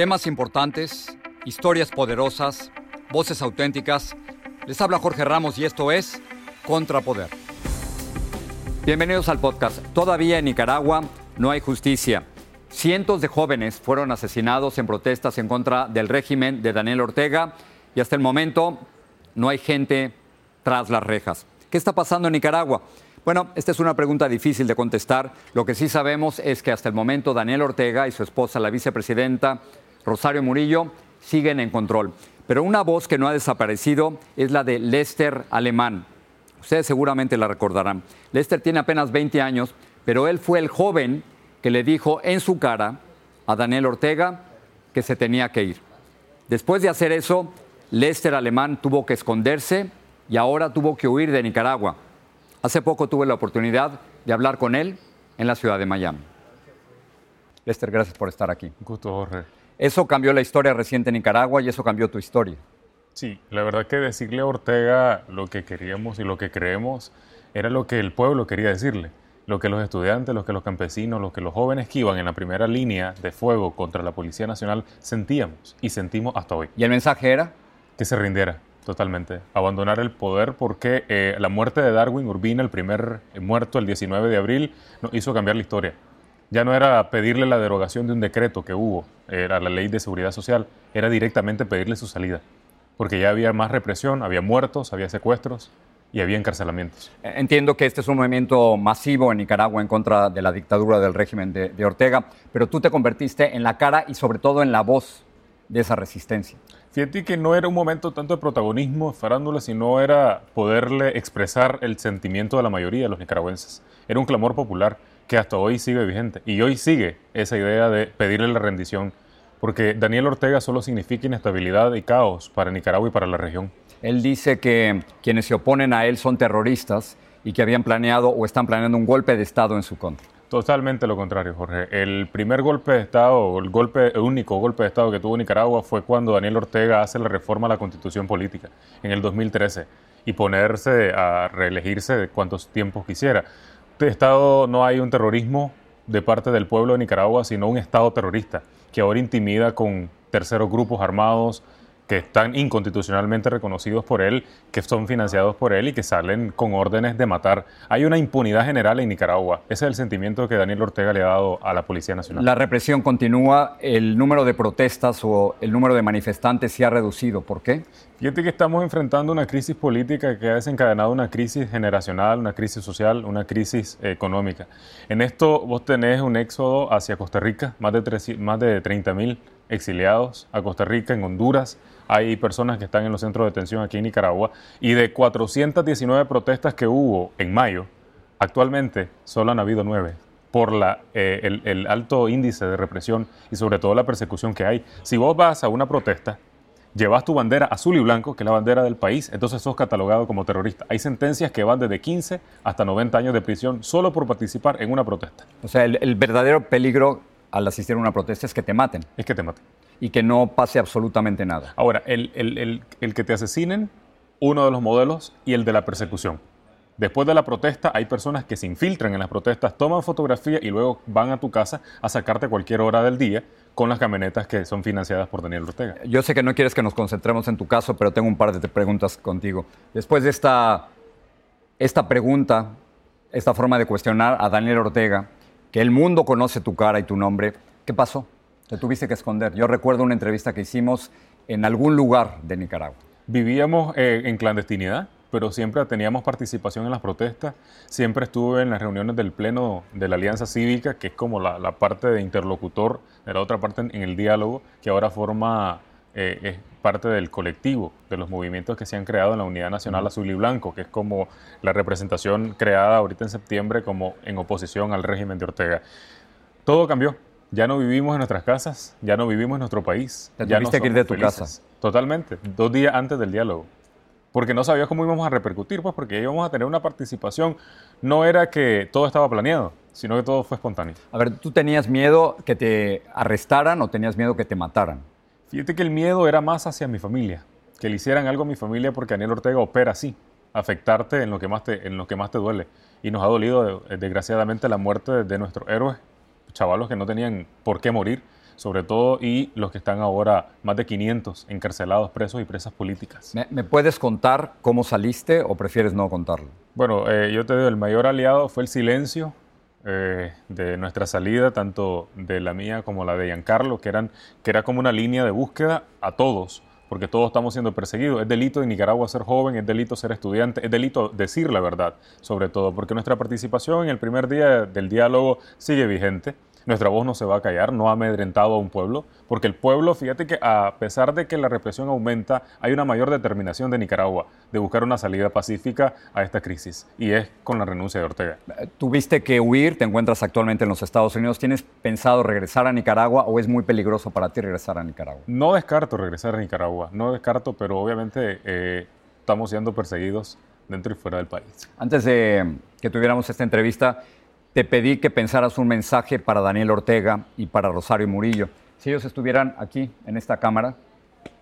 Temas importantes, historias poderosas, voces auténticas. Les habla Jorge Ramos y esto es Contrapoder. Bienvenidos al podcast. Todavía en Nicaragua no hay justicia. Cientos de jóvenes fueron asesinados en protestas en contra del régimen de Daniel Ortega y hasta el momento no hay gente tras las rejas. ¿Qué está pasando en Nicaragua? Bueno, esta es una pregunta difícil de contestar. Lo que sí sabemos es que hasta el momento Daniel Ortega y su esposa, la vicepresidenta Rosario Murillo, siguen en control. Pero una voz que no ha desaparecido es la de Lester Alemán. Ustedes seguramente la recordarán. Lester tiene apenas 20 años, pero él fue el joven que le dijo en su cara a Daniel Ortega que se tenía que ir. Después de hacer eso, Lester Alemán tuvo que esconderse y ahora tuvo que huir de Nicaragua. Hace poco tuve la oportunidad de hablar con él en la ciudad de Miami. Lester, gracias por estar aquí. Un gusto. Eso cambió la historia reciente en Nicaragua y eso cambió tu historia. Sí, la verdad que decirle a Ortega lo que queríamos y lo que creemos era lo que el pueblo quería decirle, lo que los estudiantes, lo que los campesinos, lo que los jóvenes que iban en la primera línea de fuego contra la Policía Nacional sentíamos y sentimos hasta hoy. ¿Y el mensaje era? Que se rindiera totalmente, abandonar el poder porque eh, la muerte de Darwin Urbina, el primer muerto el 19 de abril, nos hizo cambiar la historia ya no era pedirle la derogación de un decreto que hubo, era la ley de seguridad social, era directamente pedirle su salida, porque ya había más represión, había muertos, había secuestros y había encarcelamientos. Entiendo que este es un movimiento masivo en Nicaragua en contra de la dictadura del régimen de, Ortega, pero tú te convertiste en la cara y sobre todo en la voz de esa resistencia. Fíjate que no era un momento tanto de protagonismo farándula, sino era poderle expresar el sentimiento de la mayoría de los nicaragüenses. Era un clamor popular que hasta hoy sigue vigente. Y hoy sigue esa idea de pedirle la rendición, porque Daniel Ortega solo significa inestabilidad y caos para Nicaragua y para la región. Él dice que quienes se oponen a él son terroristas y que habían planeado o están planeando un golpe de Estado en su contra. Totalmente lo contrario, Jorge. El primer golpe de Estado, el, golpe, el único golpe de Estado que tuvo Nicaragua fue cuando Daniel Ortega hace la reforma a la constitución política en el 2013 y ponerse a reelegirse de cuantos tiempos quisiera. Estado no hay un terrorismo de parte del pueblo de Nicaragua, sino un Estado terrorista que ahora intimida con terceros grupos armados, que están inconstitucionalmente reconocidos por él, que son financiados por él y que salen con órdenes de matar. Hay una impunidad general en Nicaragua. Ese es el sentimiento que Daniel Ortega le ha dado a la Policía Nacional. La represión continúa, el número de protestas o el número de manifestantes se ha reducido. ¿Por qué? Fíjate que estamos enfrentando una crisis política que ha desencadenado una crisis generacional, una crisis social, una crisis económica. En esto vos tenés un éxodo hacia Costa Rica, más de, más de 30 mil exiliados a Costa Rica, en Honduras, hay personas que están en los centros de detención aquí en Nicaragua y de 419 protestas que hubo en mayo, actualmente solo han habido nueve por la, eh, el, alto índice de represión y sobre todo la persecución que hay. Si vos vas a una protesta, llevas tu bandera azul y blanco, que es la bandera del país, entonces sos catalogado como terrorista. Hay sentencias que van desde 15 hasta 90 años de prisión solo por participar en una protesta. O sea, el, el verdadero peligro al asistir a una protesta es que te maten. Es que te maten y que no pase absolutamente nada. Ahora, el, el, el, el, que te asesinen, uno de los modelos y el de la persecución. Después de la protesta hay personas que se infiltran en las protestas, toman fotografía y luego van a tu casa a sacarte cualquier hora del día con las camionetas que son financiadas por Daniel Ortega. Yo sé que no quieres que nos concentremos en tu caso, pero tengo un par de preguntas contigo. Después de esta, esta pregunta, esta forma de cuestionar a Daniel Ortega, que el mundo conoce tu cara y tu nombre, ¿qué pasó? Te tuviste que esconder. Yo recuerdo una entrevista que hicimos en algún lugar de Nicaragua. Vivíamos eh, en clandestinidad pero siempre teníamos participación en las protestas, siempre estuve en las reuniones del Pleno de la Alianza Cívica, que es como la, parte de interlocutor de la otra parte en, el diálogo, que ahora forma, eh, parte del colectivo de los movimientos que se han creado en la Unidad Nacional Azul y Blanco, que es como la representación creada ahorita en septiembre como en oposición al régimen de Ortega. Todo cambió. Ya no vivimos en nuestras casas, ya no vivimos en nuestro país. ya no que ir de tu casa. Totalmente, dos días antes del diálogo porque no sabía cómo íbamos a repercutir, pues porque íbamos a tener una participación. No era que todo estaba planeado, sino que todo fue espontáneo. A ver, ¿tú tenías miedo que te arrestaran o tenías miedo que te mataran? Fíjate que el miedo era más hacia mi familia, que le hicieran algo a mi familia porque Daniel Ortega opera así, afectarte en lo que más te, en lo que más te duele. Y nos ha dolido, eh, desgraciadamente, la muerte de nuestros héroes, chavalos que no tenían por qué morir sobre todo, y los que están ahora, más de 500 encarcelados, presos y presas políticas. ¿Me, puedes contar cómo saliste o prefieres no contarlo? Bueno, eh, yo te digo, el mayor aliado fue el silencio eh, de nuestra salida, tanto de la mía como la de Giancarlo, que, eran, que era como una línea de búsqueda a todos porque todos estamos siendo perseguidos. Es delito en Nicaragua ser joven, es delito ser estudiante, es delito decir la verdad, sobre todo, porque nuestra participación en el primer día del diálogo sigue vigente. Nuestra voz no se va a callar, no ha amedrentado a un pueblo, porque el pueblo, fíjate que a pesar de que la represión aumenta, hay una mayor determinación de Nicaragua de buscar una salida pacífica a esta crisis, y es con la renuncia de Ortega. Tuviste que huir, te encuentras actualmente en los Estados Unidos, ¿tienes pensado regresar a Nicaragua o es muy peligroso para ti regresar a Nicaragua? No descarto regresar a Nicaragua, no descarto, pero obviamente eh, estamos siendo perseguidos dentro y fuera del país. Antes de que tuviéramos esta entrevista, te pedí que pensaras un mensaje para Daniel Ortega y para Rosario Murillo. Si ellos estuvieran aquí en esta cámara,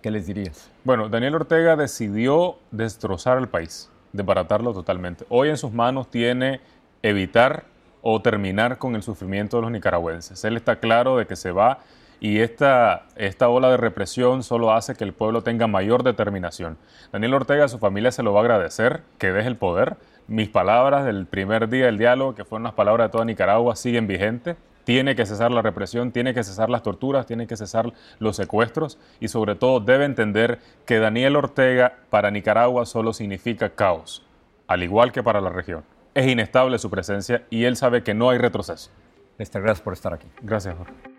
¿qué les dirías? Bueno, Daniel Ortega decidió destrozar el país, desbaratarlo totalmente. Hoy en sus manos tiene evitar o terminar con el sufrimiento de los nicaragüenses. Él está claro de que se va y esta, esta ola de represión solo hace que el pueblo tenga mayor determinación. Daniel Ortega a su familia se lo va a agradecer, que deje el poder, mis palabras del primer día del diálogo, que fueron las palabras de toda Nicaragua, siguen vigentes. Tiene que cesar la represión, tiene que cesar las torturas, tiene que cesar los secuestros y sobre todo debe entender que Daniel Ortega para Nicaragua solo significa caos, al igual que para la región. Es inestable su presencia y él sabe que no hay retroceso. Gracias por estar aquí. Gracias, Jorge.